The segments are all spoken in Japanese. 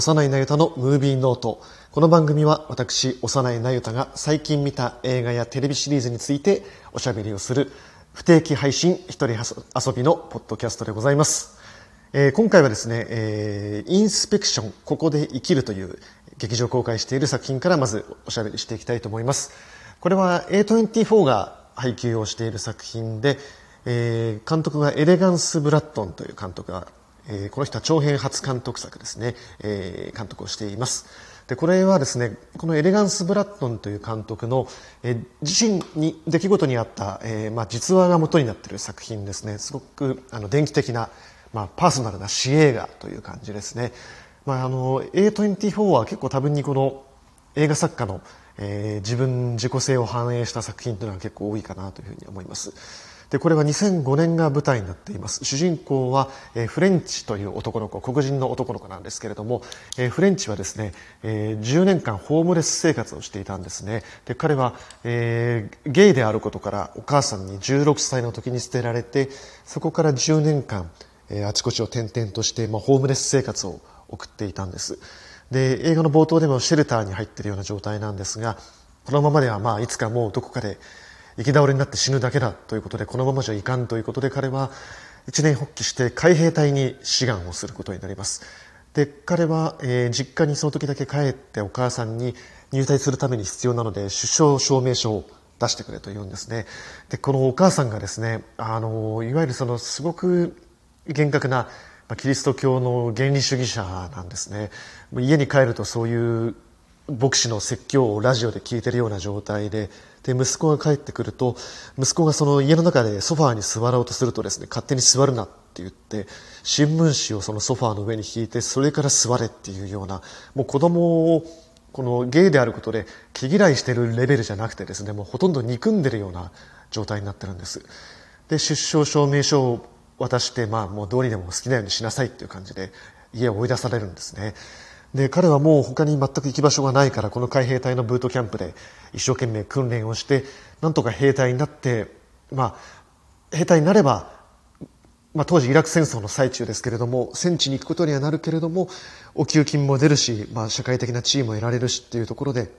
幼いなゆたのムービーノート。この番組は私、幼いなゆたが最近見た映画やテレビシリーズについておしゃべりをする不定期配信一人遊びのポッドキャストでございます。えー、今回はですね、えー、インスペクション、ここで生きるという劇場公開している作品からまずおしゃべりしていきたいと思います。これは A24 が配給をしている作品で、えー、監督はエレガンス・ブラッドンという監督がえー、この人は長編初監督作ですね、えー、監督をしています。で、これはですね、このエレガンス・ブラッドンという監督の、えー、自身に、出来事にあった、えー、まあ、実話が元になっている作品ですね。すごく、あの、電気的な、まあ、パーソナルな詩映画という感じですね。まあ、あの、A24 は結構多分にこの映画作家の、えー、自分自己性を反映した作品というのは結構多いかなというふうに思います。でこれは2005年が舞台になっています。主人公は、え、フレンチという男の子黒人の男の子なんですけれども、え、フレンチはですね、えー、10年間ホームレス生活をしていたんですね。で彼は、えー、ゲイであることからお母さんに16歳の時に捨てられてそこから10年間、え、あちこちを転々として、まあ、ホームレス生活を送っていたんです。で映画の冒頭でもシェルターに入っているような状態なんですがこのままではまあいつかもうどこかで行き倒れになって死ぬだけだということでこのままじゃいかんということで彼は一年発起して海兵隊に志願をすることになります。で彼は、えー、実家にその時だけ帰ってお母さんに入隊するために必要なので出生証明書を出してくれと言うんですね。でこのお母さんがですねあのいわゆるそのすごく厳格なキリスト教の原理主義者なんですね。家に帰るとそういう牧師の説教をラジオで聞いてるような状態でで息子が帰ってくると息子がその家の中でソファーに座ろうとするとですね勝手に座るなって言って新聞紙をそのソファーの上に引いてそれから座れっていうようなもう子供をこのゲイであることで毛嫌いしてるレベルじゃなくてですねもうほとんど憎んでるような状態になってるんです。で出生証明書を渡してまあもうどうにでも好きなようにしなさいっていう感じで家を追い出されるんですね。で彼はもう他に全く行き場所がないからこの海兵隊のブートキャンプで一生懸命訓練をしてなんとか兵隊になってまあ兵隊になればまあ、当時イラク戦争の最中ですけれども戦地に行くことにはなるけれどもお給金も出るし、まあ、社会的な地位も得られるしっていうところで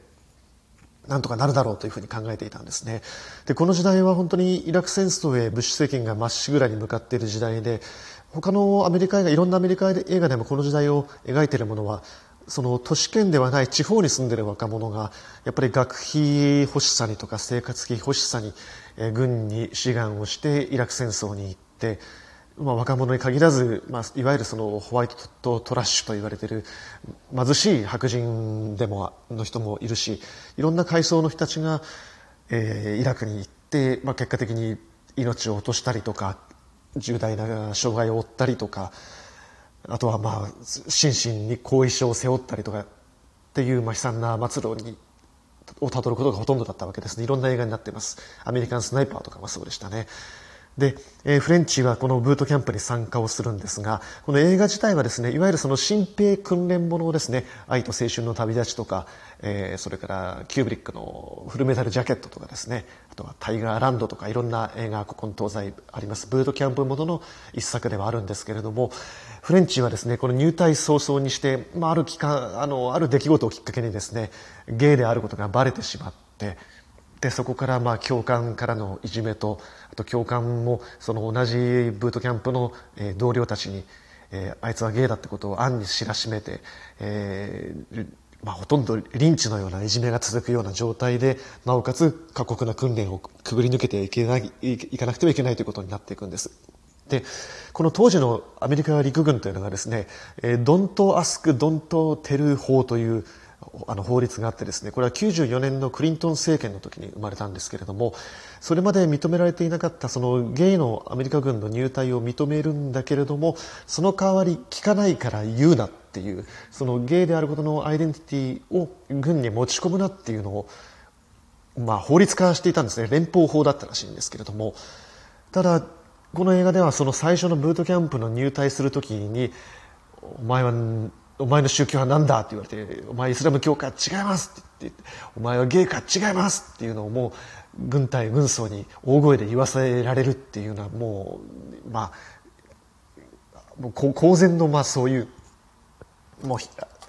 なんとかなるだろうというふうに考えていたんですね。でこの時代は本当にイラク戦争へブッシュ政権がまっしぐらに向かっている時代で他のアメリカ映画いろんなアメリカ映画でもこの時代を描いているものはその都市圏ではない地方に住んでいる若者がやっぱり学費欲しさにとか生活費欲しさに、え軍に志願をしてイラク戦争に行って、まあ、若者に限らず、まあ、いわゆるそのホワイトトラッシュと言われている貧しい白人でもの人もいるしいろんな階層の人たちが、えー、イラクに行って、まあ、結果的に命を落としたりとか重大な障害を負ったりとかあとはまあ心身に後遺症を背負ったりとかっていうまあ悲惨な末路にをたどることがほとんどだったわけですね。いろんな映画になっています。アメリカンスナイパーとかもそうでしたね。で、えー、フレンチはこのブートキャンプに参加をするんですがこの映画自体はですねいわゆるその新兵訓練ものですね愛と青春の旅立ちとか、えー、それからキューブリックのフルメタルジャケットとかですねあとはタイガーランドとかいろんな映画ここに東西ありますブートキャンプものの一作ではあるんですけれどもフレンチはですねこの入隊早々にして、まあ、ある期間あのある出来事をきっかけにですねゲイであることがバレてしまってでそこからまあ教官からのいじめとあと教官もその同じブートキャンプの同僚たちに、えー、あいつはゲイだってことを暗に知らしめて、えーまあ、ほとんどリンチのようないじめが続くような状態でなおかつ過酷な訓練をくぐり抜けていけないいかなくてはいけないということになっていくんです。でこの当時のアメリカ陸軍というのがですね、えー、ドント・アスク・ドント・テル法というあの法律があってですねこれは94年のクリントン政権の時に生まれたんですけれどもそれまで認められていなかったそのゲイのアメリカ軍の入隊を認めるんだけれどもその代わり聞かないから言うなっていうそのゲイであることのアイデンティティを軍に持ち込むなっていうのを、まあ、法律化していたんですね。連邦法だったらしいんですけれども。ただこの映画ではその最初のブートキャンプの入隊する時にお前はお前の宗教は何だって言われて、お前イスラム教か違いますって言って、お前はゲイか違いますっていうのをもう、軍隊、軍曹に大声で言わせられるっていうのはもう、まあ、もう公然のまあそういう、もう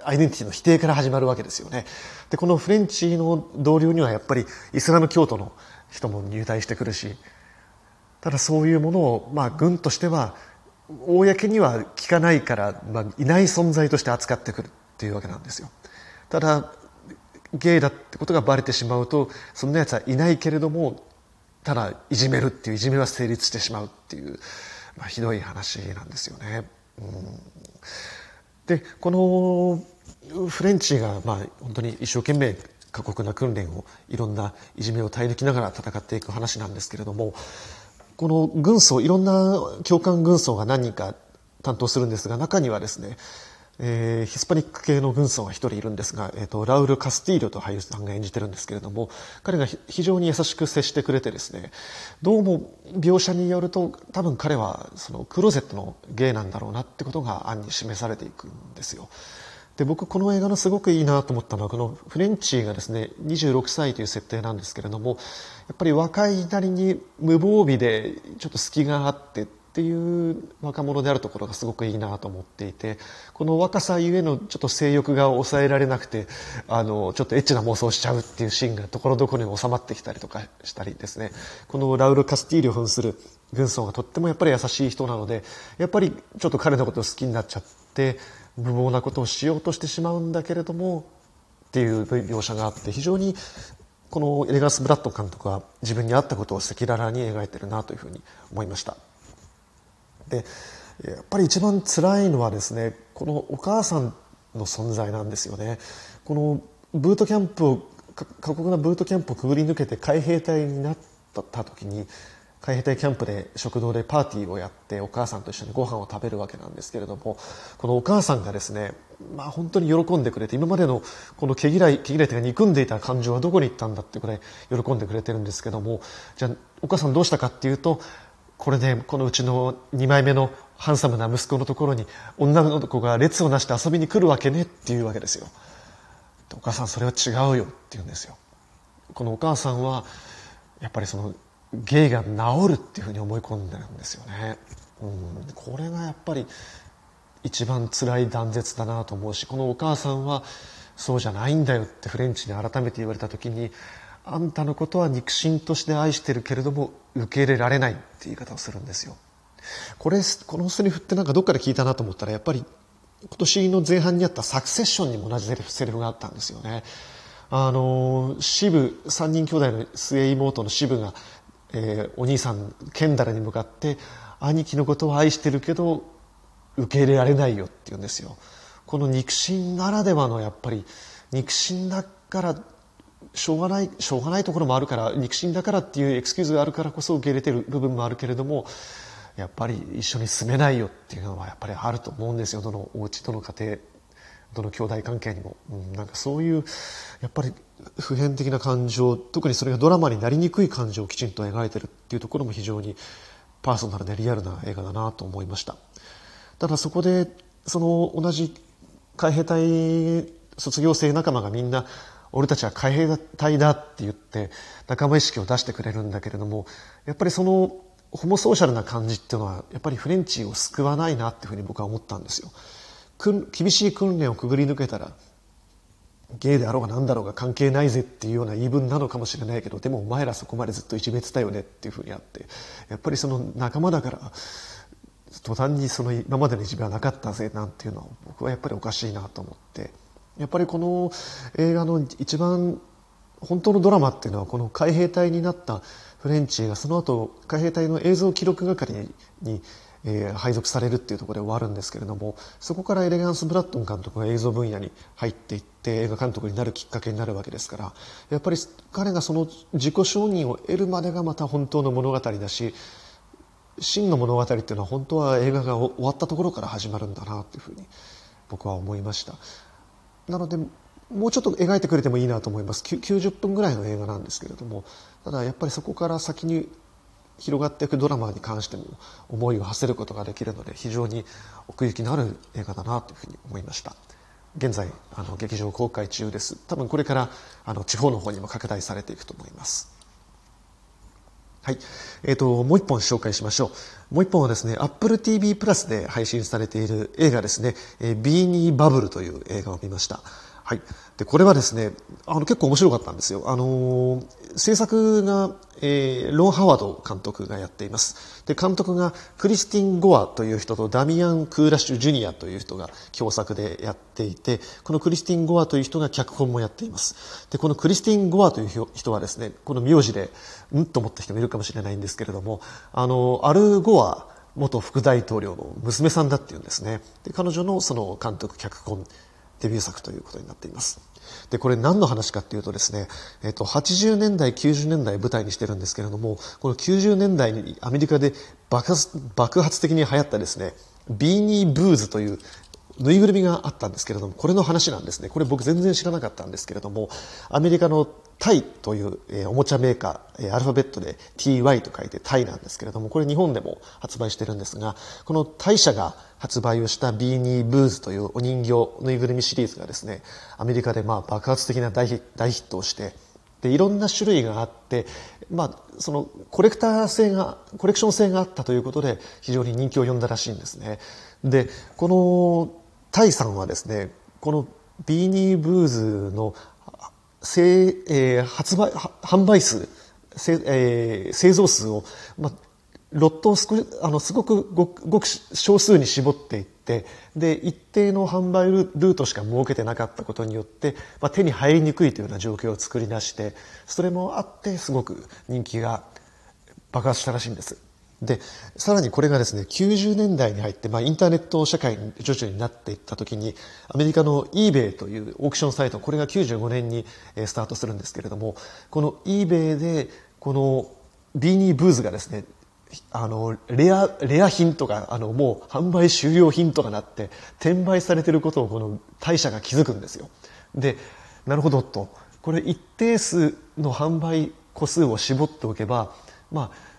アイデンティティの否定から始まるわけですよね。で、このフレンチの同僚にはやっぱりイスラム教徒の人も入隊してくるし、ただそういうものを、まあ、軍としては、公には聞かないから、まあ、いない存在として扱ってくるっていうわけなんですよ。ただ、ゲイだってことがバレてしまうと、そんな奴はいないけれども、ただいじめるっていういじめは成立してしまうっていう、まあ、ひどい話なんですよね。うん、でこのフレンチが、まあ、本当に一生懸命過酷な訓練をいろんないじめを耐え抜きながら戦っていく話なんですけれどもこの軍曹いろんな教官軍曹が何人か担当するんですが中にはですねえー、ヒスパニック系の軍曹が一人いるんですが、えーと、ラウル・カスティーリョと俳優さんが演じてるんですけれども彼が非常に優しく接してくれてですねどうも描写によると多分彼はそのクローゼットの芸なんだろうなってことが暗に示されていくんですよ。で僕この映画のすごくいいなと思ったのはこのフレンチがですね26歳という設定なんですけれどもやっぱり若いなりに無防備でちょっと隙があってっていう若者であるところがすごくいいなと思っていてこの若さゆえのちょっと性欲が抑えられなくてあのちょっとエッチな妄想しちゃうっていうシーンがところどころに収まってきたりとかしたりですね。このラウル・カスティーリョ扮する軍曹がとってもやっぱり優しい人なのでやっぱりちょっと彼のことを好きになっちゃって無謀なことをしようとしてしまうんだけれどもっていう描写があって非常にこのエレガス・ブラッド監督は自分に合ったことを赤裸々に描いてるなというふうに思いました。でやっぱり一番辛いのはですねこのお母さんの存在なんですよねこのブートキャンプを過酷なブートキャンプをくぐり抜けて海兵隊になった時に海兵隊キャンプで食堂でパーティーをやってお母さんと一緒にご飯を食べるわけなんですけれどもこのお母さんがですね、まあ、本当に喜んでくれて今までのこの毛嫌い毛嫌いというか憎んでいた感情はどこに行ったんだってくらい喜んでくれてるんですけどもじゃあお母さんどうしたかっていうとこれね、このうちの2枚目のハンサムな息子のところに女の子が列をなして遊びに来るわけねっていうわけですよ。お母さんそれは違うよって言うんですよ。このお母さんはやっぱりその芸が治るっていうふうに思い込んでるんですよね。うん、これがやっぱり一番辛い断絶だなと思うしこのお母さんはそうじゃないんだよってフレンチに改めて言われた時にあんたのことは肉親として愛してるけれども受け入れられないって言い方をするんですよ。これ、このセリフってなんかどっかで聞いたなと思ったらやっぱり今年の前半にあったサクセッションにも同じセリフがあったんですよね。あの、支部、三人兄弟の末妹の支部が、えー、お兄さん、ケンダラに向かって、兄貴のことを愛してるけど、受け入れられないよって言うんですよ。この肉親ならではのやっぱり、肉親だからしょうがない、しょうがないところもあるから、肉親だからっていうエクスキューズがあるからこそ受け入れてる部分もあるけれども、やっぱり一緒に住めないよっていうのはやっぱりあると思うんですよ。どのお家、どの家庭、どの兄弟関係にも。うん、なんかそういう、やっぱり普遍的な感情、特にそれがドラマになりにくい感情をきちんと描いてるっていうところも非常にパーソナルでリアルな映画だなと思いました。ただそこで、その同じ海兵隊卒業生仲間がみんな俺たちは海兵隊だって言って仲間意識を出してくれるんだけれどもやっぱりそのホモソーシャルな感じっていうのはやっぱりフレンチを救わないなっていうふうに僕は思ったんですよ。厳しい訓練をくぐり抜けたらゲイであろうが何だろうが関係ないぜっていうような言い分なのかもしれないけどでもお前らそこまでずっといじめてたよねっていうふうにあってやっぱりその仲間だから途端にその今までのいじめはなかったぜなんていうのは僕はやっぱりおかしいなと思ってやっぱりこの映画の一番本当のドラマっていうのはこの海兵隊になったフレンチがその後海兵隊の映像記録係に、えー、配属されるっていうところで終わるんですけれどもそこからエレガンス・ブラッドン監督が映像分野に入っていって映画監督になるきっかけになるわけですからやっぱり彼がその自己承認を得るまでがまた本当の物語だし真の物語っていうのは本当は映画が終わったところから始まるんだなというふうに僕は思いました。なのでもうちょっと描いてくれてもいいなと思います90分ぐらいの映画なんですけれどもただやっぱりそこから先に広がっていくドラマに関しても思いを馳せることができるので非常に奥行きのある映画だなというふうに思いました現在あの劇場公開中です多分これからあの地方の方にも拡大されていくと思いますはい。えっ、ー、と、もう一本紹介しましょう。もう一本はですね、Apple TV プラスで配信されている映画ですね、えー、ビーニーバブルという映画を見ました。はい。で、これはですね、あの、結構面白かったんですよ。あの、制作が、えー、ロン・ハワード監督がやっています。で、監督がクリスティン・ゴアという人とダミアン・クーラッシュ・ジュニアという人が共作でやっていて、このクリスティン・ゴアという人が脚本もやっています。で、このクリスティン・ゴアという人はですね、この名字で、うんと思った人もいるかもしれないんですけれども、あの、アル・ゴア元副大統領の娘さんだっていうんですね。で、彼女のその監督、脚本、デビュー作ということになっています。で、これ何の話かっていうとですね、えっと、80年代、90年代舞台にしてるんですけれども、この90年代にアメリカで爆発爆発的に流行ったですね、ビーニーブーズというぬいぐるみがあったんですけれども、これの話なんですね。これ僕全然知らなかったんですけれども、アメリカのタイという、えー、おもちゃメーカー、えー、アルファベットで TY と書いてタイなんですけれども、これ日本でも発売してるんですが、このタイ社が発売をしたビーニーブーズというお人形ぬいぐるみシリーズがですね、アメリカでまあ爆発的な大ヒットをして、で、いろんな種類があって、まあ、そのコレクター性が、コレクション性があったということで非常に人気を呼んだらしいんですね。で、このタイさんはですね、このビーニーブーズの製、えー、発売、販売数、えー、製造数を、まあ、ロットをすあのすごくごごく少数に絞っていってで一定の販売ルートしか設けてなかったことによって、まあ、手に入りにくいというような状況を作り出してそれもあってすごく人気が爆発したらしいんです。で、さらにこれがですね、90年代に入って、まあ、インターネット社会に徐々になっていった時に、アメリカの eBay というオークションサイト、これが95年にスタートするんですけれども、この eBay で、このビーニーブーズがですね、あの、レア、レア品とか、あの、もう販売終了品とかなって、転売されてることをこの大社が気づくんですよ。で、なるほどと。これ一定数の販売個数を絞っておけば、まあ、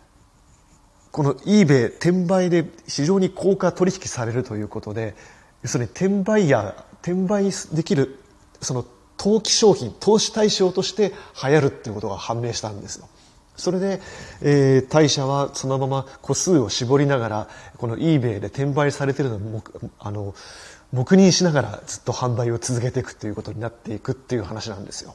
この eBay 転売で非常に高価取引されるということで要するに転売や転売できるその投機商品投資対象として流行るっていうことが判明したんですよ。それで、えー、大社はそのまま個数を絞りながらこの eBay で転売されてるのをあの黙認しながらずっと販売を続けていくということになっていくっていう話なんですよ。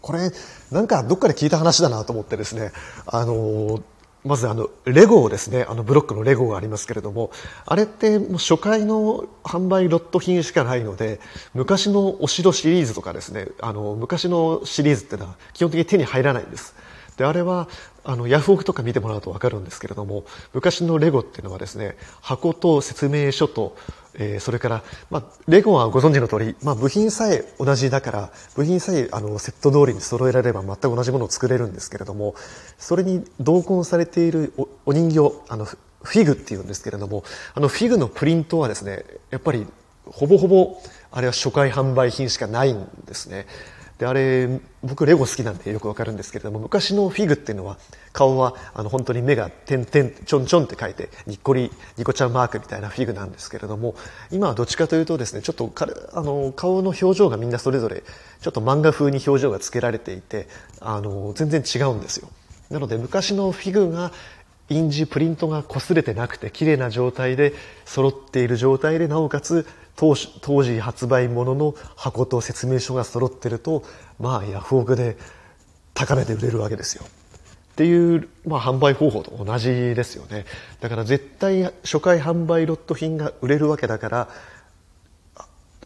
これなんかどっかで聞いた話だなと思ってですねあのまずあの、レゴですね、あのブロックのレゴがありますけれども、あれってもう初回の販売ロット品しかないので、昔のお城シリーズとかですね、あの、昔のシリーズっていうのは基本的に手に入らないんです。で、あれは、あの、ヤフオクとか見てもらうとわかるんですけれども、昔のレゴっていうのはですね、箱と説明書と、えー、それから、まあ、レゴはご存知の通り、まあ、部品さえ同じだから、部品さえあのセット通りに揃えられれば全く同じものを作れるんですけれども、それに同梱されているおお人形、あの、フィグっていうんですけれども、あのフィグのプリントはですね、やっぱりほぼほぼあれは初回販売品しかないんですね。で、あれ、僕レゴ好きなんでよくわかるんですけれども、昔のフィグっていうのは、顔は、あの、本当に目が点々、ちょんちょんって書いて、にっこり、ニコちゃんマークみたいなフィグなんですけれども、今はどっちかというとですね、ちょっと、あの、顔の表情がみんなそれぞれ、ちょっと漫画風に表情がつけられていて、あの、全然違うんですよ。なので、昔のフィグが、印字、プリントが擦れてなくて、綺麗な状態で、揃っている状態で、なおかつ、当時発売ものの箱と説明書が揃ってると、まあ、ヤフオクで高値で売れるわけですよ。っていう、まあ、販売方法と同じですよね。だから絶対初回販売ロット品が売れるわけだから、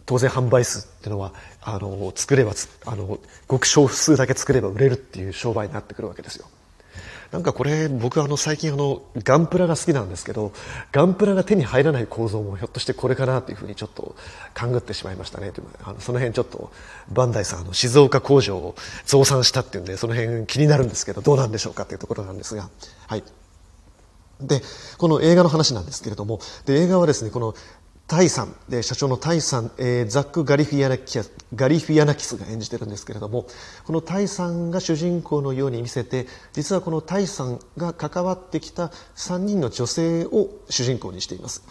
当然販売数っていうのは、あの、作れば、あの、ごく少数だけ作れば売れるっていう商売になってくるわけですよ。なんかこれ僕あの最近あのガンプラが好きなんですけどガンプラが手に入らない構造もひょっとしてこれかなというふうにちょっと勘ぐってしまいましたねあのその辺ちょっとバンダイさんの静岡工場を増産したっていうんでその辺気になるんですけどどうなんでしょうかというところなんですが。はい。でこの映画の話なんですけれどもで映画はですねこのタイさん社長のタイさん、えー、ザック・ガリフィアナキガリフィアナキスが演じているんですけれどもこのタイさんが主人公のように見せて実はこのタイさんが関わってきた3人の女性を主人公にしています。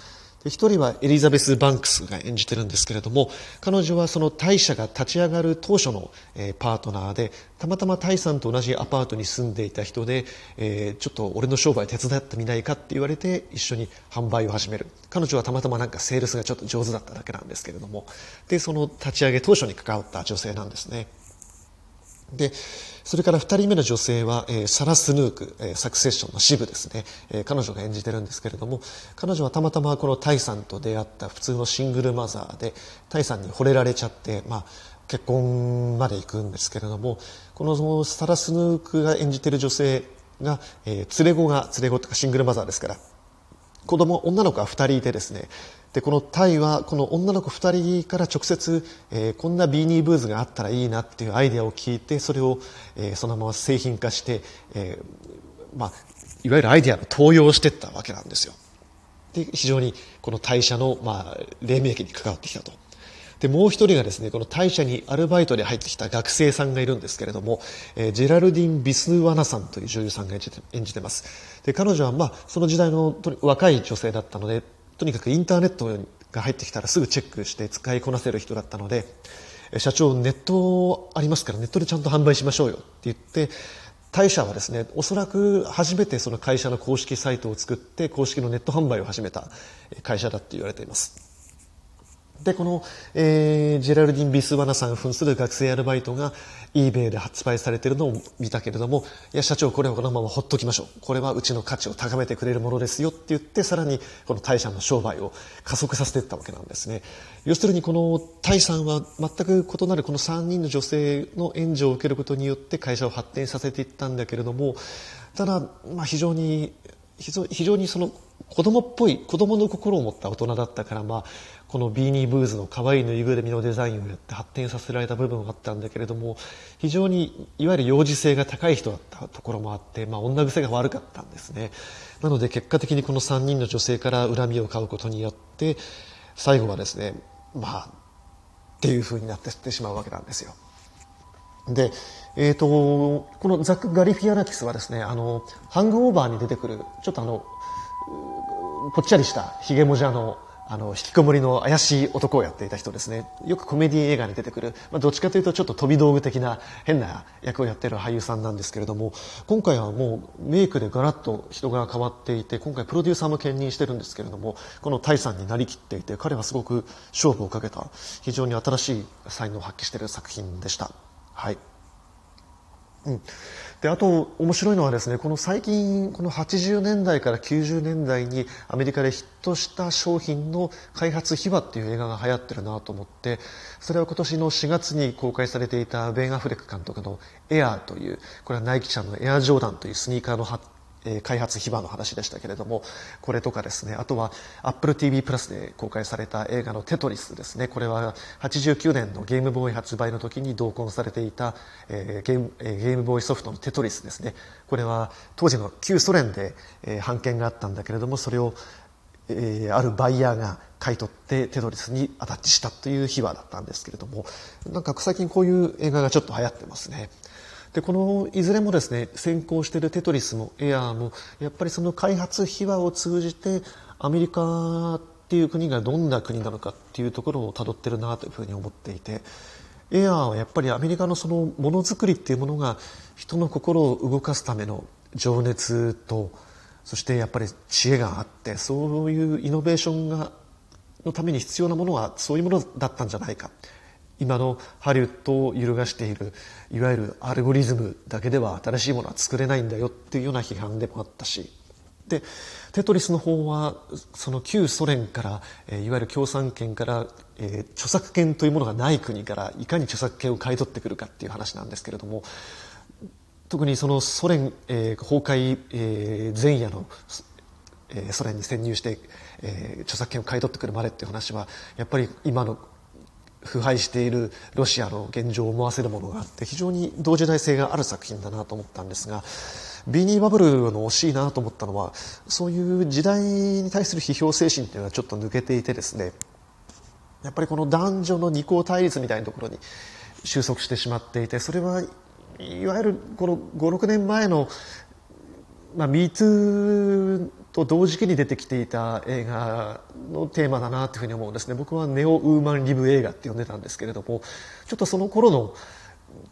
で一人はエリザベス・バンクスが演じてるんですけれども彼女はその大社が立ち上がる当初の、えー、パートナーでたまたまタイさんと同じアパートに住んでいた人で、えー、ちょっと俺の商売手伝ってみないかって言われて一緒に販売を始める。彼女はたまたまなんかセールスがちょっと上手だっただけなんですけれども。でその立ち上げ当初に関わった女性なんですね。でそれから2人目の女性は、え、サラ・スヌーク、え、サクセッションの支部ですね、え、彼女が演じてるんですけれども彼女はたまたまこのタイさんと出会った普通のシングルマザーでタイさんに惚れられちゃって、まあ、結婚まで行くんですけれどもこのサラ・スヌークが演じてる女性が、え、連れ子が連れ子とかシングルマザーですから子供女の子が2人いてですねでこのタイはこの女の子2人から直接、えー、こんなビーニーブーズがあったらいいなっていうアイデアを聞いてそれを、えー、そのまま製品化して、えーまあ、いわゆるアイデアの登用していったわけなんですよ。で非常にこの代謝の、まあ、黎明期に関わってきたと。でもう一人がですねこの大社にアルバイトで入ってきた学生さんがいるんですけれども、えー、ジェラルディン・ビスワナさんという女優さんが演じて演じてます。で彼女は、まあ、その時代の若い女性だったのでとにかくインターネットが入ってきたらすぐチェックして使いこなせる人だったので社長ネットありますからネットでちゃんと販売しましょうよって言って大社はですねおそらく初めてその会社の公式サイトを作って公式のネット販売を始めた会社だって言われています。で、この、えー、ジェラルディン・ビスワナさん扮する学生アルバイトが eBay で発売されてるのを見たけれども、いや、社長、これはこのままほっときましょう。これはうちの価値を高めてくれるものですよって言って、さらにこのタイさんの商売を加速させていったわけなんですね。要するにこのタイさんは全く異なるこの3人の女性の援助を受けることによって会社を発展させていったんだけれども、ただ、まあ非常に、非常にその子供っぽい子供の心を持った大人だったから、まあ、このビーニーブーズの可愛いぬいぐるみのデザインをやって発展させられた部分があったんだけれども非常にいわゆる幼児性が高い人だったところもあって、まあ、女癖が悪かったんですね。なので結果的にこの3人の女性から恨みを買うことによって最後はですねまあっていう風になってしまうわけなんですよ。で、えーと、このザック・ガリフィアナキスはですねあのハングオーバーに出てくるちょっとあのぽっちゃりしたひげもじゃのあの、引きこもりの怪しい男をやっていた人ですね。よくコメディ映画に出てくる、まあ、どっちかというとちょっと飛び道具的な変な役をやっている俳優さんなんですけれども、今回はもうメイクでガラッと人が変わっていて、今回プロデューサーも兼任してるんですけれども、このタイさんになりきっていて、彼はすごく勝負をかけた、非常に新しい才能を発揮している作品でした。はい。うん、であと面白いのはですねこの最近この80年代から90年代にアメリカでヒットした商品の開発秘話っていう映画が流行ってるなと思ってそれは今年の4月に公開されていたベン・アフレック監督の「エアー」というこれはナイキ社のエアジョーダンというスニーカーの発え開発秘話の話でしたけれどもこれとかですねあとは AppleTV プラスで公開された映画の「テトリス」ですねこれは89年のゲームボーイ発売の時に同梱されていた、えー、ゲームえー、ゲームボーイソフトの「テトリス」ですねこれは当時の旧ソ連で、えー、版権があったんだけれどもそれを、えー、あるバイヤーが買い取ってテトリスにアタッチしたという秘話だったんですけれどもなんか最近こういう映画がちょっと流行ってますね。でこのいずれもですね先行しているテトリスもエアーもやっぱりその開発秘話を通じてアメリカっていう国がどんな国なのかっていうところをたどってるなというふうに思っていてエアーはやっぱりアメリカのそのものづくりっていうものが人の心を動かすための情熱とそしてやっぱり知恵があってそういうイノベーションがのために必要なものはそういうものだったんじゃないか。今のハリウッドを揺るがしているいわゆるアルゴリズムだけでは新しいものは作れないんだよっていうような批判でもあったし。でテトリスの方はその旧ソ連から、えいわゆる共産権から、え、著作権というものがない国からいかに著作権を買い取ってくるかっていう話なんですけれども特にそのソ連、え、崩壊、え、前夜の、え、ソ連に潜入して、え、著作権を買い取ってくるまでっていう話はやっぱり今の腐敗しているロシアの現状を思わせるものがあって非常に同時代性がある作品だなと思ったんですがビニーバブルの惜しいなと思ったのはそういう時代に対する批評精神というのはちょっと抜けていてですねやっぱりこの男女の二項対立みたいなところに収束してしまっていてそれはいわゆるこの56年前のまあ、MeToo と同時期に出てきていた映画のテーマだなというふうに思うんですね僕はネオウーマンリブ映画って呼んでたんですけれどもちょっとその頃の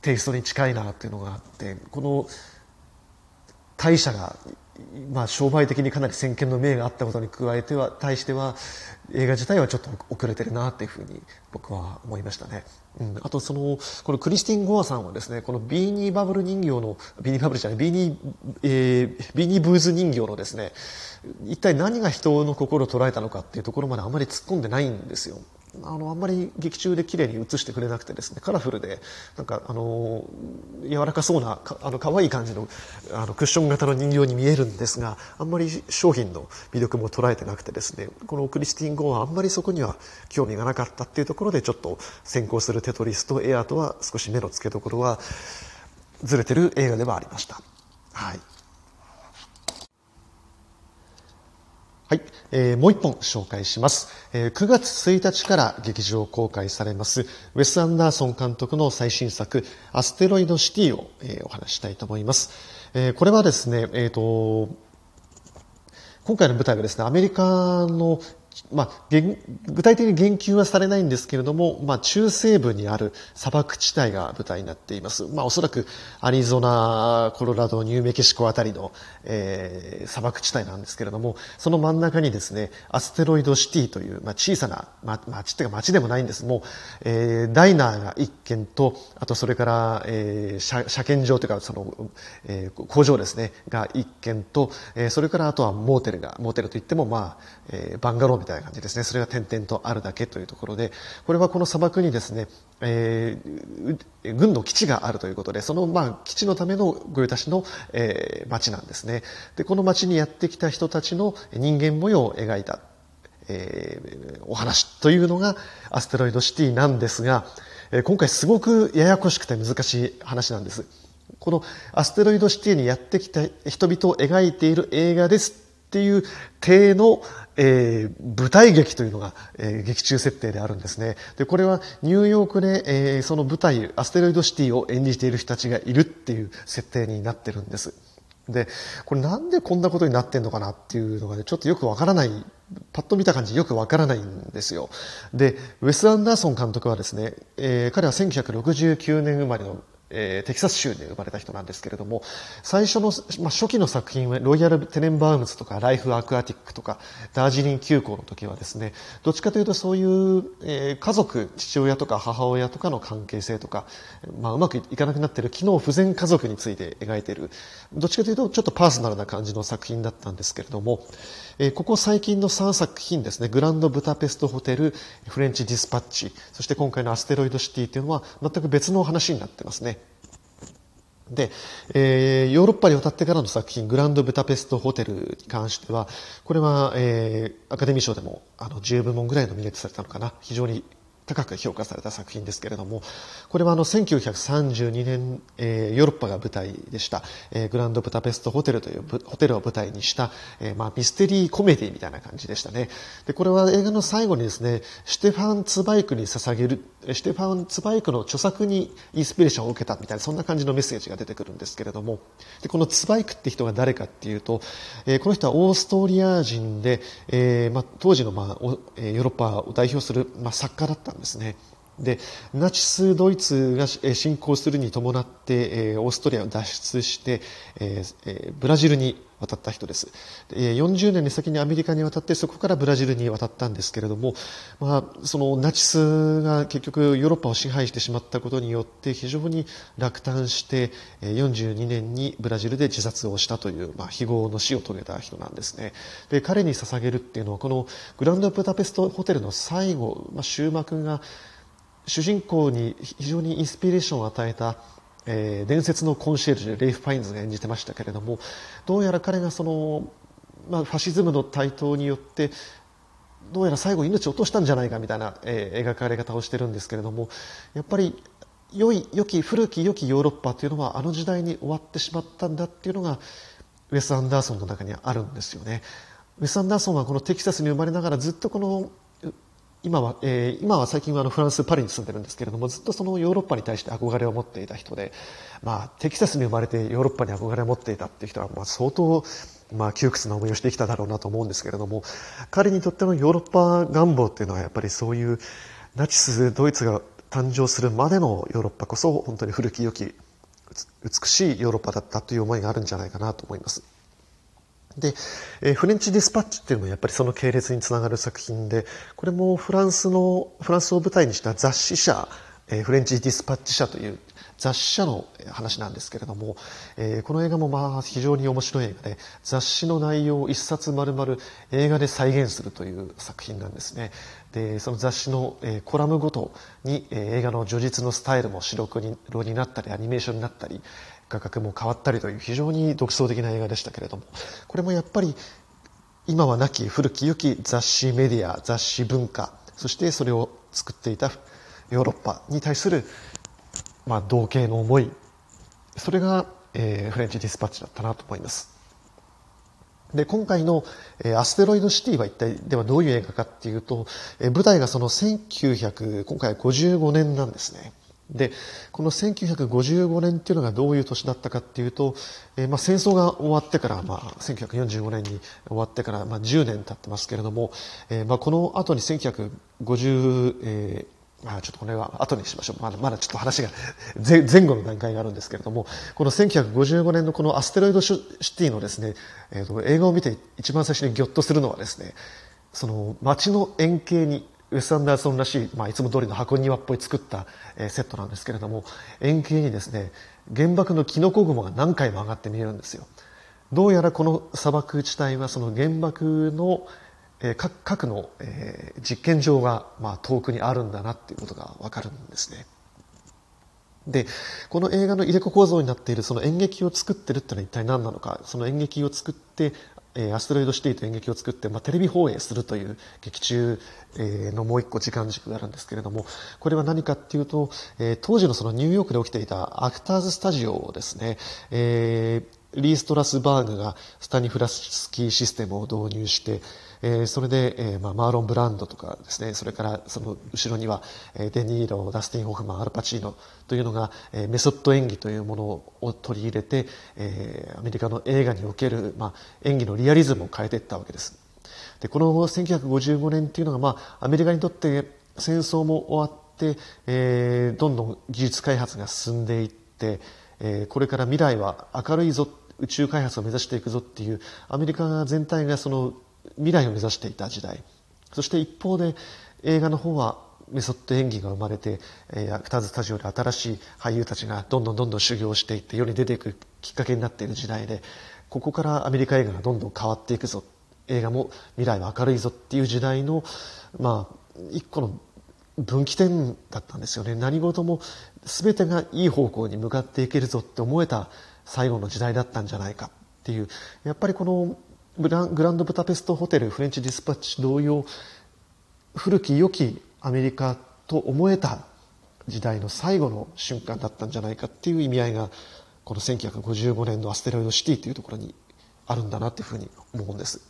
テイストに近いなっていうのがあってこの会社がまあ、商売的にかなり先見の明があったことに加えては対しては映画自体はちょっと遅れてるなっていうふうに僕は思いましたね。うん、あとそのこのクリスティン・ゴアさんはですねこのビーニーバブル人形のビーニーバブルじゃないビーニー、えー、ビーニーブーズ人形のですね一体何が人の心を捉えたのかっていうところまであまり突っ込んでないんですよ。あのあんまり劇中で綺麗に映してくれなくてですねカラフルでなんかあの柔らかそうなかあの可愛い感じのあのクッション型の人形に見えるんですがあんまり商品の魅力も捉えてなくてですねこのクリスティン・ゴーはあんまりそこには興味がなかったっていうところでちょっと先行するテトリスとエアーとは少し目の付けどころはずれてる映画ではありました。はいはい、えー、もう一本紹介します、えー、9月1日から劇場公開されますウェス・アンダーソン監督の最新作アステロイドシティを、えー、お話したいと思います、えー、これはですね、えーと今回の舞台がですねアメリカのまあ、具体的に言及はされないんですけれども、まあ、中西部にある砂漠地帯が舞台になっています。まあ、おそらくアリゾナ、コロラド、ニューメキシコあたりの、えー、砂漠地帯なんですけれども、その真ん中にですね、アステロイドシティという、まあ、小さな、ま、町っていうか町でもないんですもう、えー、ダイナーが一軒と、あとそれから、えー、車車検場というか、その、えー、工場ですね、が一軒と、えー、それからあとはモーテルが、モーテルといっても、まあ、えー、バンガローみたいな感じですね。それが点々とあるだけというところで、これはこの砂漠にですね、えー、軍の基地があるということで、その、まあ、基地のための御用達の、えー、町なんですね。で、この町にやってきた人たちの人間模様を描いた、えー、お話というのがアステロイドシティなんですが、今回すごくややこしくて難しい話なんです。このアステロイドシティにやってきた人々を描いている映画ですっていう体の、えー、舞台劇というのが、えー、劇中設定であるんですね。で、これはニューヨークで、えー、その舞台、アステロイドシティを演じている人たちがいるっていう設定になってるんです。で、これなんでこんなことになってんのかなっていうのがね、ちょっとよくわからない、パッと見た感じよくわからないんですよ。で、ウェス・アンダーソン監督はですね、えー、彼は1969年生まれのえー、テキサス州で生まれた人なんですけれども、最初の、まあ、初期の作品は、ロイヤル・テネンバウムズとか、ライフ・アクアティックとか、ダージリン急行の時はですね、どっちかというとそういう、えー、家族、父親とか母親とかの関係性とか、まあ、うまくいかなくなっている機能不全家族について描いている、どっちかというとちょっとパーソナルな感じの作品だったんですけれども、え、ここ最近の3作品ですね、グランド・ブタペスト・ホテル、フレンチ・ディスパッチ、そして今回のアステロイド・シティというのは全く別の話になってますね。で、えー、ヨーロッパに渡ってからの作品、グランドブタペストホテルに関しては、これは、えー、アカデミー賞でも、あの、10部門ぐらいのミネートされたのかな。非常に高く評価された作品ですけれども、これはあの1932年、えー、ヨーロッパが舞台でした、えー、グランドブタペストホテルというホテルを舞台にした、えー、まあミステリーコメディみたいな感じでしたね。で、これは映画の最後にですね、シュテファン・ツバイクに捧げる、シュテファン・ツバイクの著作にインスピレーションを受けたみたいな、そんな感じのメッセージが出てくるんですけれども、で、このツバイクって人が誰かっていうと、えー、この人はオーストリア人で、えー、まあ当時のまあ、ヨーロッパを代表する、まあ、作家だったんですね。でナチスドイツが侵攻するに伴って、オーストリアを脱出して、ブラジルに渡った人です。40年に先にアメリカに渡ってそこからブラジルに渡ったんですけれども、まあ、そのナチスが結局ヨーロッパを支配してしまったことによって非常に落胆して42年にブラジルで自殺をしたという、まあ、非業の死を遂げた人なんですね。で彼に捧げるっていうのはこのグランドブダペストホテルの最後、まあ、終幕が主人公に非常にインスピレーションを与えたえー、伝説のコンシェルジュレイフ・パインズが演じてましたけれどもどうやら彼がその、まあ、ファシズムの台頭によってどうやら最後命を落としたんじゃないかみたいな、えー、描かれ方をしてるんですけれどもやっぱり良い良き古き良きヨーロッパというのはあの時代に終わってしまったんだっていうのがウェス・アンダーソンの中にあるんですよね。ウェス・アンダーソンはこのテキサスに生まれながらずっとこの今は、えー、今は最近はあのフランス・パリに住んでるんですけれども、ずっとそのヨーロッパに対して憧れを持っていた人で、まあ、テキサスに生まれてヨーロッパに憧れを持っていたっていう人は、まあ、相当、まあ、窮屈な思いをしてきただろうなと思うんですけれども、彼にとってのヨーロッパ願望っていうのはやっぱりそういうナチス・ドイツが誕生するまでのヨーロッパこそ本当に古き良き美しいヨーロッパだったという思いがあるんじゃないかなと思います。で、えー、フレンチディスパッチっていうのもやっぱりその系列につながる作品で、これもフランスの、フランスを舞台にした雑誌社、えー、フレンチディスパッチ社という雑誌社の話なんですけれども、えー、この映画もまあ非常に面白い映画で、雑誌の内容を一冊丸々映画で再現するという作品なんですね。で、その雑誌の、えー、コラムごとに、えー、映画の叙述のスタイルも白黒になったり、アニメーションになったり、画角も変わったりという非常に独創的な映画でしたけれども、これもやっぱり今はなき古き良き雑誌メディア、雑誌文化、そしてそれを作っていたヨーロッパに対する、まあ、同型の思い、それが、えー、フレンチディスパッチだったなと思います。で、今回の、えー、アステロイドシティは一体ではどういう映画かっていうと、えー、舞台がその1900、今回55年なんですね。で、この1955年っていうのがどういう年だったかっていうと、えー、まあ戦争が終わってから、まあ1945年に終わってから、まあ10年経ってますけれども、えー、まあこの後に1950、えーまあ、ちょっとこれは後にしましょう。まだまだちょっと話が前後の段階があるんですけれども、この1955年のこのアステロイドシティのですね、えー、と映画を見て一番最初にギョッとするのはですね、その街の円形にウェス・アンダーソンらしい、まあ、いつも通りの箱庭っぽい作った、え、セットなんですけれども、円形にですね、原爆のキノコ雲が何回も上がって見えるんですよ。どうやらこの砂漠地帯はその原爆の、えー、核の、え、実験場が、まあ、遠くにあるんだなっていうことがわかるんですね。で、この映画の入れ子構造になっているその演劇を作ってるってのは一体何なのか、その演劇を作ってえアストロイドシティという演劇を作って、まあ、テレビ放映するという劇中、えのもう一個時間軸があるんですけれども、これは何かっていうと、え当時のそのニューヨークで起きていたアクターズスタジオをですね、えー、リー・ストラスバーグがスタニフラスキーシステムを導入して、えー、それで、えーまあ、マーロン・ブランドとかですね、それからその後ろには、えー、デニーロ、ダスティン・ホフマン、アルパチーノというのが、えー、メソッド演技というものを取り入れて、えー、アメリカの映画における、まあ、演技のリアリズムを変えていったわけです。で、この1955年っていうのが、まあ、アメリカにとって戦争も終わって、えー、どんどん技術開発が進んでいって、えー、これから未来は明るいぞ宇宙開発を目指していくぞっていうアメリカ全体がその未来を目指していた時代。そして一方で映画の方はメソッド演技が生まれて、えー、アクターズスタジオで新しい俳優たちがどんどんどんどん修行していって世に出ていくきっかけになっている時代でここからアメリカ映画がどんどん変わっていくぞ。映画も未来は明るいぞっていう時代の、まあ、一個の分岐点だったんですよね。何事も全てがいい方向に向かっていけるぞって思えた最後の時代だったんじゃないかっていう。やっぱりこのグランドブタペストホテルフレンチディスパッチ同様古き良きアメリカと思えた時代の最後の瞬間だったんじゃないかっていう意味合いがこの1955年のアステロイドシティというところにあるんだなっていうふうに思うんです。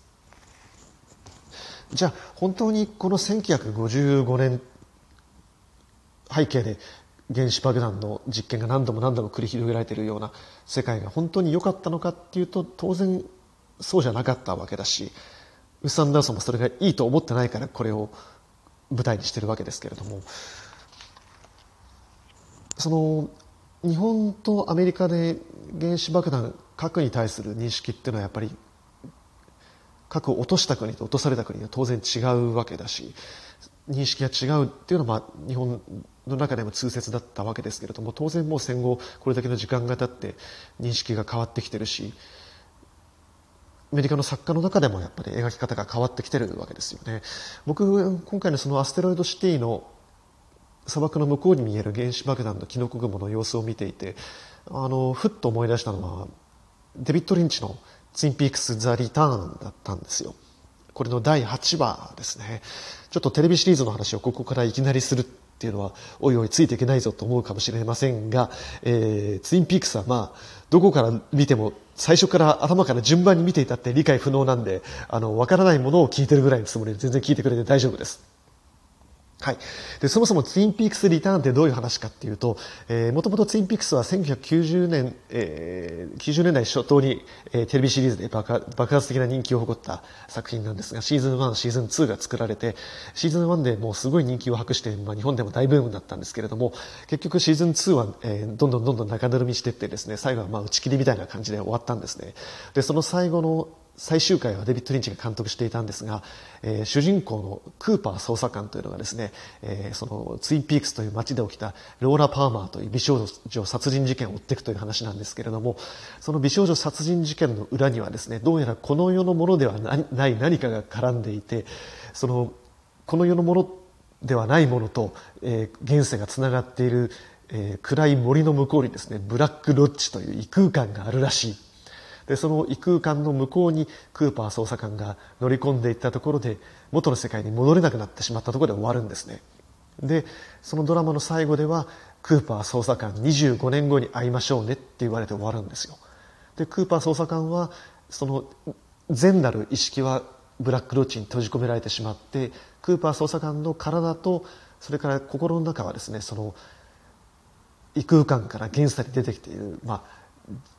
じゃあ本当にこの1955年背景で原子爆弾の実験が何度も何度も繰り広げられているような世界が本当に良かったのかっていうと当然そうじゃなかったわけだしウス・アンダーソンもそれがいいと思ってないからこれを舞台にしてるわけですけれどもその日本とアメリカで原子爆弾核に対する認識っていうのはやっぱり核を落とした国と落とされた国は当然違うわけだし認識が違うっていうのは、まあ、日本の中でも通説だったわけですけれども当然もう戦後これだけの時間が経って認識が変わってきてるしアメリカの作家の中でもやっぱり描き方が変わってきてるわけですよね。僕、今回のそのアステロイドシティの砂漠の向こうに見える原子爆弾のキノコ雲の様子を見ていて、あの、ふっと思い出したのは、デビッド・リンチのツインピークス・ザ・リターンだったんですよ。これの第8話ですね。ちょっとテレビシリーズの話をここからいきなりするっていうのは、おいおいついていけないぞと思うかもしれませんが、えー、ツインピークスはまあ、どこから見ても最初から頭から順番に見ていたって理解不能なんで、あの、わからないものを聞いてるぐらいのつもりで全然聞いてくれて大丈夫です。はい。で、そもそもツインピークスリターンってどういう話かっていうと、え、もともとツインピークスは1990年、えー、90年代初頭に、えー、テレビシリーズで爆爆発的な人気を誇った作品なんですが、シーズン1、シーズン2が作られて、シーズン1でもうすごい人気を博して、まあ日本でも大ブームだったんですけれども、結局シーズン2は、えー、どんどんどんどん中ぬるみしていってですね、最後はまあ打ち切りみたいな感じで終わったんですね。で、その最後の最終回はデビッド・リンチが監督していたんですが、えー、主人公のクーパー捜査官というのがですね、えー、そのツインピークスという街で起きたローラ・パーマーという美少女殺人事件を追っていくという話なんですけれども、その美少女殺人事件の裏にはですね、どうやらこの世のものではない何かが絡んでいて、その、この世のものではないものと、えー、現世がつながっている、えー、暗い森の向こうにですね、ブラックロッジという異空間があるらしい。で、その異空間の向こうにクーパー捜査官が乗り込んでいったところで、元の世界に戻れなくなってしまったところで終わるんですね。で、そのドラマの最後では、クーパー捜査官25年後に会いましょうねって言われて終わるんですよ。で、クーパー捜査官は、その、善なる意識はブラックロッチに閉じ込められてしまって、クーパー捜査官の体と、それから心の中はですね、その、異空間から現世に出てきている、まあ、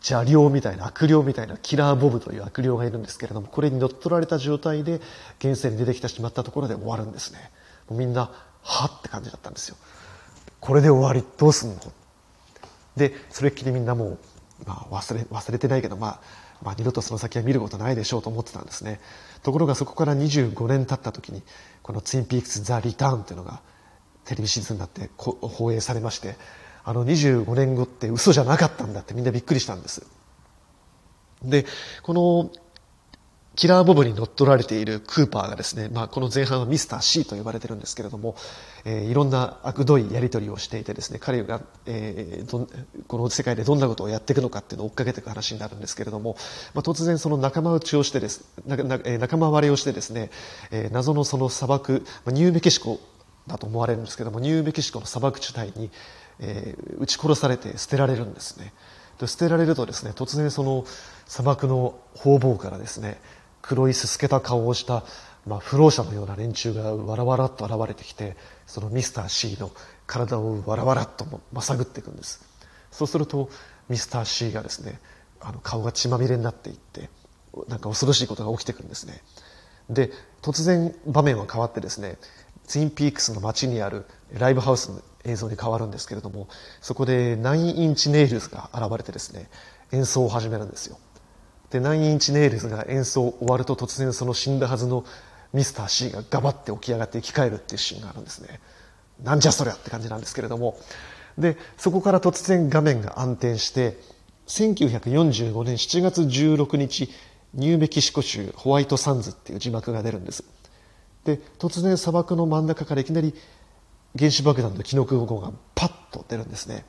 邪霊みたいな悪霊みたいなキラーボブという悪霊がいるんですけれどもこれに乗っ取られた状態で現世に出てきてしまったところで終わるんですねみんなはって感じだったんですよこれで終わりどうすんのでそれっきりみんなもう、まあ、忘れ忘れてないけど、まあ、まあ二度とその先は見ることないでしょうと思ってたんですねところがそこから25年経った時にこの「ツインピークス・ザ・リターン」というのがテレビシリーズになって放映されましてあの25年後って嘘じゃなかったんだってみんなびっくりしたんです。で、このキラーボブに乗っ取られているクーパーがですね、まあ、この前半はミスター C と呼ばれてるんですけれども、えー、いろんな悪どいやり取りをしていてですね、彼が、えー、どこの世界でどんなことをやっていくのかっていうのを追っかけていく話になるんですけれども、まあ、突然その仲間内をしてです、なな仲間割れをしてですね、えー、謎のその砂漠、まあ、ニューメキシコだと思われるんですけども、ニューメキシコの砂漠地帯に、えー、撃ち殺されて捨てられるんですね。で捨てられるとですね突然その砂漠の方々からですね黒いすすけた顔をした、まあ、不老者のような連中がわらわらっと現れてきてそのミスター C の体をわらわらっとまさぐっていくんです。そうするとミスター C がですねあの顔が血まみれになっていってなんか恐ろしいことが起きてくるんですね。で突然場面は変わってですねツインピークスの街にあるライブハウスの映像に変わるんですけれどもそこで9インチネイルズが現れてですね演奏を始めるんですよ。で9インチネイルズが演奏終わると突然その死んだはずのミスター C がガバって起き上がって生き返るっていうシーンがあるんですね。なんじゃそりゃって感じなんですけれども。でそこから突然画面が暗転して1945年7月16日ニューメキシコ州ホワイトサンズっていう字幕が出るんです。で突然砂漠の真ん中からいきなり原子爆弾のキノコ号がパッと出るんですね。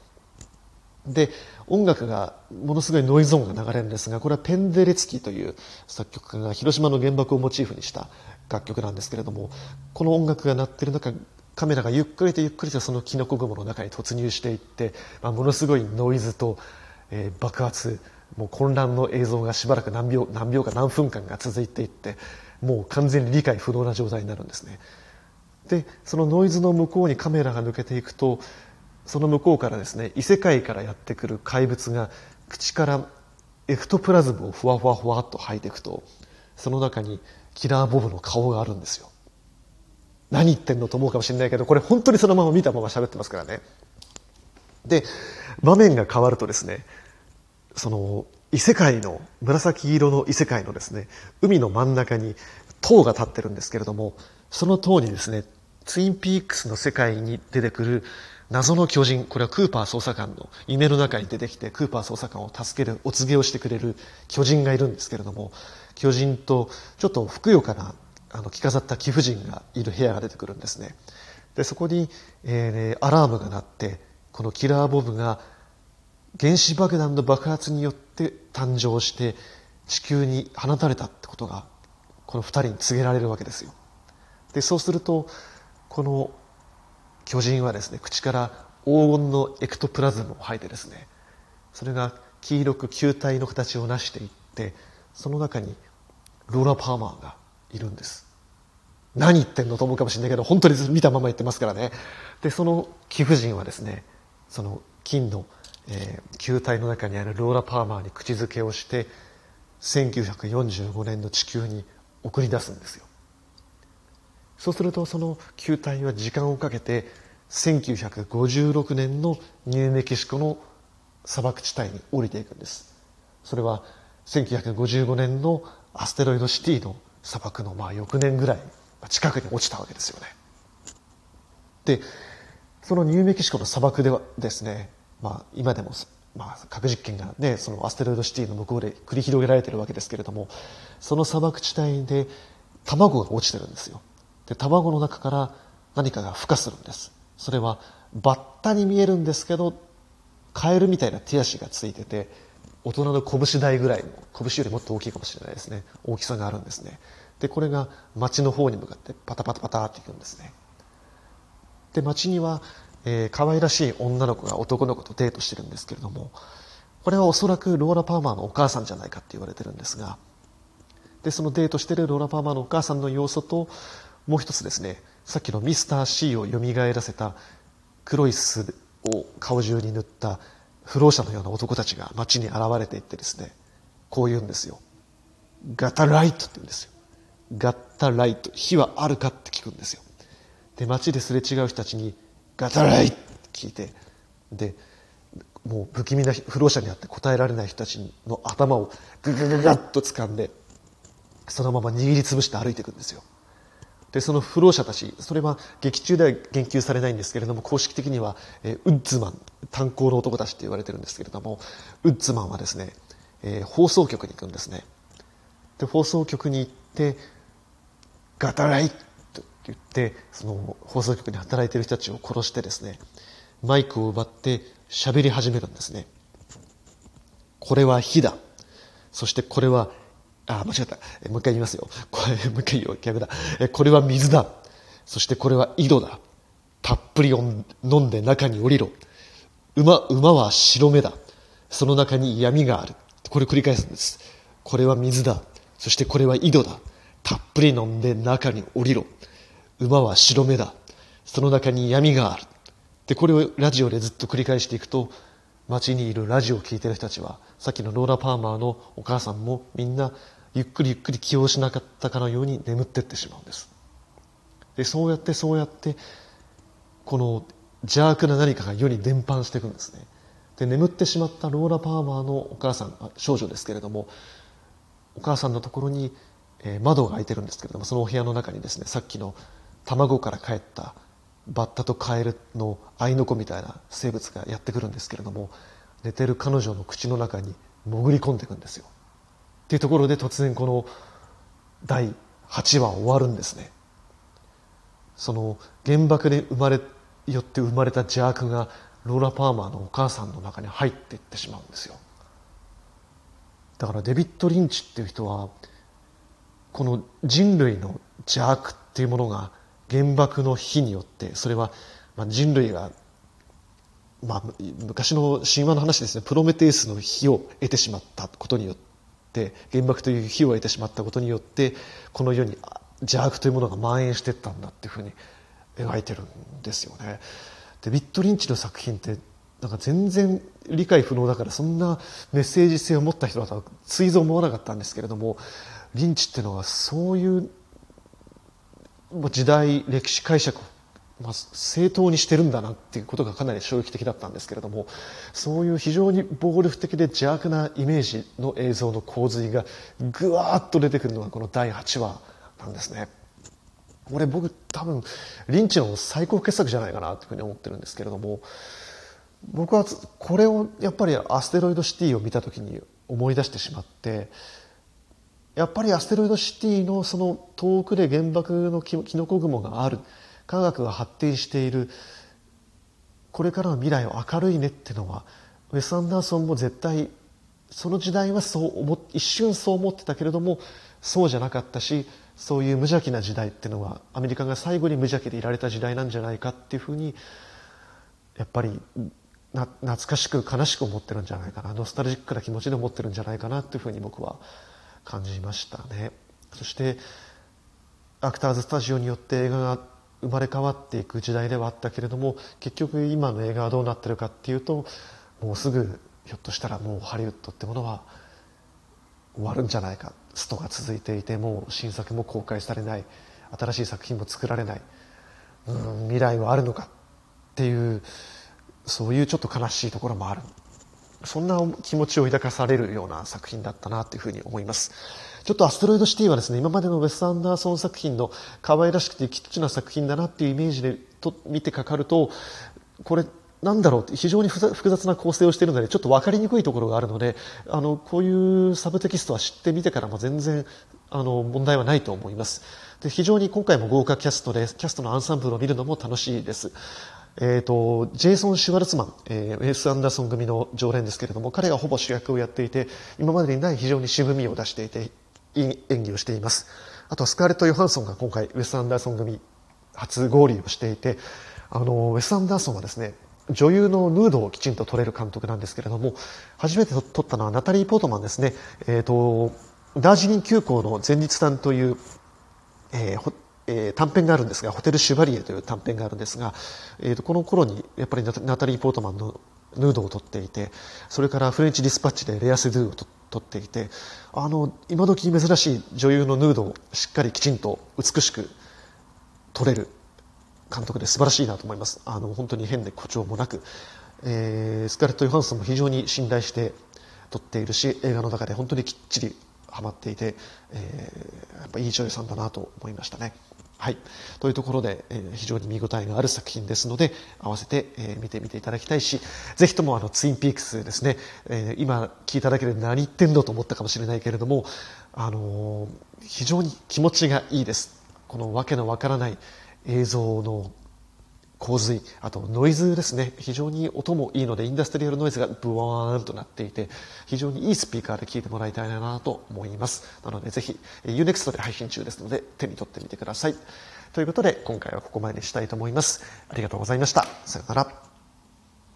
で音楽がものすごいノイズ音が流れるんですがこれはペンデレツキという作曲家が広島の原爆をモチーフにした楽曲なんですけれどもこの音楽が鳴ってる中カメラがゆっくりとゆっくりとそのキノコ雲の中に突入していって、まあ、ものすごいノイズと、えー、爆発もう混乱の映像がしばらく何秒何秒か何分間が続いていってもう完全に理解不能な状態になるんですね。でそのノイズの向こうにカメラが抜けていくとその向こうからですね異世界からやってくる怪物が口からエクトプラズムをふわふわふわっと吐いていくとその中にキラーボブの顔があるんですよ。何言ってんのと思うかもしれないけどこれ本当にそのまま見たまま喋ってますからね。で場面が変わるとですねその異世界の紫色の異世界のですね海の真ん中に塔が立ってるんですけれどもその塔にですねツインピークスの世界に出てくる謎の巨人これはクーパー捜査官の夢の中に出てきてクーパー捜査官を助けるお告げをしてくれる巨人がいるんですけれども巨人とちょっとふくよかなあの着飾った貴婦人がいる部屋が出てくるんですね。でそこに、えー、アラームが鳴ってこのキラーボブが原子爆弾の爆発によって誕生して地球に放たれたってことがこの2人に告げられるわけですよ。でそうするとこの巨人はですね口から黄金のエクトプラズムを吐いてですねそれが黄色く球体の形を成していってその中にローラ・パーマーがいるんです。何言ってんのと思うかもしれないけど本当に見たまま言ってますからね。でその貴婦人はですねその金の、えー、球体の中にあるローラ・パーマーに口づけをして1945年の地球に送り出すんですよ。そうするとその球体は時間をかけて1956年のニューメキシコの砂漠地帯に降りていくんです。それは1955年のアステロイドシティの砂漠のまあ翌年ぐらい近くに落ちたわけですよね。でそのニューメキシコの砂漠ではですね、まあ、今でも、まあ、核実験が、ね、そのアステロイドシティの向こうで繰り広げられているわけですけれどもその砂漠地帯で卵が落ちてるんですよ。で卵の中から何かが孵化するんです。それはバッタに見えるんですけどカエルみたいな手足がついてて大人の拳台ぐらいの拳よりもっと大きいかもしれないですね。大きさがあるんですね。でこれが町の方に向かってパタパタパタっていくんですね。で町には、えー、可愛らしい女の子が男の子とデートしてるんですけれどもこれはおそらくローラ・パーマーのお母さんじゃないかって言われてるんですがでそのデートしてるローラ・パーマーのお母さんの要素ともう一つですねさっきのミスター C を蘇らせた黒い巣を顔中に塗った不老者のような男たちが街に現れていってですねこう言うんですよ。ガタライトって言うんですよ。ガッタライト。火はあるかって聞くんですよ。で街ですれ違う人たちにガタライって聞いてでもう不気味な不老者にあって答えられない人たちの頭をグググガッと掴んでそのまま握りつぶして歩いていくんですよ。でその不老者たちそれは劇中では言及されないんですけれども公式的には、え、ウッズマン炭鉱の男たちって言われてるんですけれどもウッズマンはですね、えー、放送局に行くんですね。で放送局に行ってガタライ言ってその放送局に働いている人たちを殺してですねマイクを奪って喋り始めるんですねこれは火だそしてこれはあ、間違った。もう一回言いますよ。これ、もう一回言う逆だ。これは水だ。そしてこれは井戸だ。たっぷり飲んで中に降りろ。馬、馬は白目だ。その中に闇がある。これ繰り返すんです。これは水だ。そしてこれは井戸だ。たっぷり飲んで中に降りろ。馬は白目だ。その中に闇がある。で、これをラジオでずっと繰り返していくと、街にいるラジオを聴いてる人たちは、さっきのローラ・パーマーのお母さんもみんなゆっくりゆっくり気をしなかったかのように眠ってってしまうんですでそうやってそうやってこの邪悪な何かが世に伝播していくんですねで眠ってしまったローラ・パーマーのお母さん少女ですけれどもお母さんのところに、え、窓が開いてるんですけれどもそのお部屋の中にですねさっきの卵から帰ったバッタとカエルの合いの子みたいな生物がやってくるんですけれども寝てる彼女の口の中に潜り込んでいくんですよ。っていうところで突然この第8話終わるんですね。その原爆で生まれよって生まれた邪悪がローラ・パーマーのお母さんの中に入っていってしまうんですよ。だからデビッド・リンチっていう人はこの人類の邪悪っていうものが原爆の火によってそれは人類がまあ、昔の神話の話ですねプロメテウスの火を得てしまったことによって原爆という火を得てしまったことによってこの世に邪悪というものが蔓延していったんだっていうふうに描いてるんですよね。でビット・リンチの作品ってなんか全然理解不能だからそんなメッセージ性を持った人だとはついぞ思わなかったんですけれどもリンチっていうのはそういう時代歴史解釈をまあ、正当にしてるんだなっていうことがかなり衝撃的だったんですけれどもそういう非常に暴力的で邪悪なイメージの映像の洪水がぐわーっと出てくるのがこの第8話なんですね。これ僕多分リンチの最高傑作じゃないかなというふうに思ってるんですけれども僕はこれをやっぱりアステロイドシティを見た時に思い出してしまってやっぱりアステロイドシティのその遠くで原爆のキノコ雲がある。科学が発展している。これからの未来は明るいねってのはウェス・アンダーソンも絶対その時代はそう思一瞬そう思ってたけれどもそうじゃなかったしそういう無邪気な時代っていうのはアメリカが最後に無邪気でいられた時代なんじゃないかっていうふうにやっぱりな懐かしく悲しく思ってるんじゃないかな。ノスタルジックな気持ちで思ってるんじゃないかなっていうふうに僕は感じましたね。そしてアクターズスタジオによって映画が生まれ変わっていく時代ではあったけれども結局今の映画はどうなってるかっていうともうすぐひょっとしたらもうハリウッドってものは終わるんじゃないか。ストが続いていてもう新作も公開されない。新しい作品も作られない。うん未来はあるのかっていうそういうちょっと悲しいところもある。そんな気持ちを抱かされるような作品だったなというふうに思います。ちょっとアストロイドシティはですね今までのウェス・アンダーソン作品の可愛らしくてキッチな作品だなっていうイメージでと見てかかるとこれなんだろうって非常に複雑な構成をしているのでちょっと分かりにくいところがあるのであのこういうサブテキストは知ってみてからも全然あの問題はないと思います。で非常に今回も豪華キャストでキャストのアンサンブルを見るのも楽しいです。えーと、ジェイソン・シュワルツマン、えー、ウェス・アンダーソン組の常連ですけれども彼がほぼ主役をやっていて今までにない非常に渋みを出していていい演技をしています。あとはスカーレット・ヨハンソンが今回ウェス・アンダーソン組初合流をしていてあのウェス・アンダーソンはですね女優のヌードをきちんと撮れる監督なんですけれども初めて撮ったのはナタリー・ポートマンですね、えーと、ダージリン急行の前日譚という、えーえー、短編があるんですが、ホテル・シュバリエという短編があるんですが、えーと、この頃にやっぱりナタリー・ポートマンのヌードを撮っていて、それからフレンチ・ディスパッチでレア・セドゥを撮っていて、あの、今時珍しい女優のヌードをしっかりきちんと美しく撮れる監督で素晴らしいなと思います。あの、本当に変で誇張もなく、えー、スカレット・ヨハンソンも非常に信頼して撮っているし、映画の中で本当にきっちりハマっていて、えー、やっぱいい女優さんだなと思いましたね。はい。というところで、えー、非常に見応えがある作品ですので、合わせて、えー、見てみていただきたいし、ぜひともあの、ツインピークスですね、えー、今聞いただけで何言ってんのと思ったかもしれないけれども、あの非常に気持ちがいいです。このわけのわからない映像の洪水、あとノイズですね。非常に音もいいので、インダストリアルノイズがブワーンとなっていて、非常にいいスピーカーで聴いてもらいたいなと思います。なので、ぜひ、Unext で配信中ですので、手に取ってみてください。ということで、今回はここまでにしたいと思います。ありがとうございました。さよなら。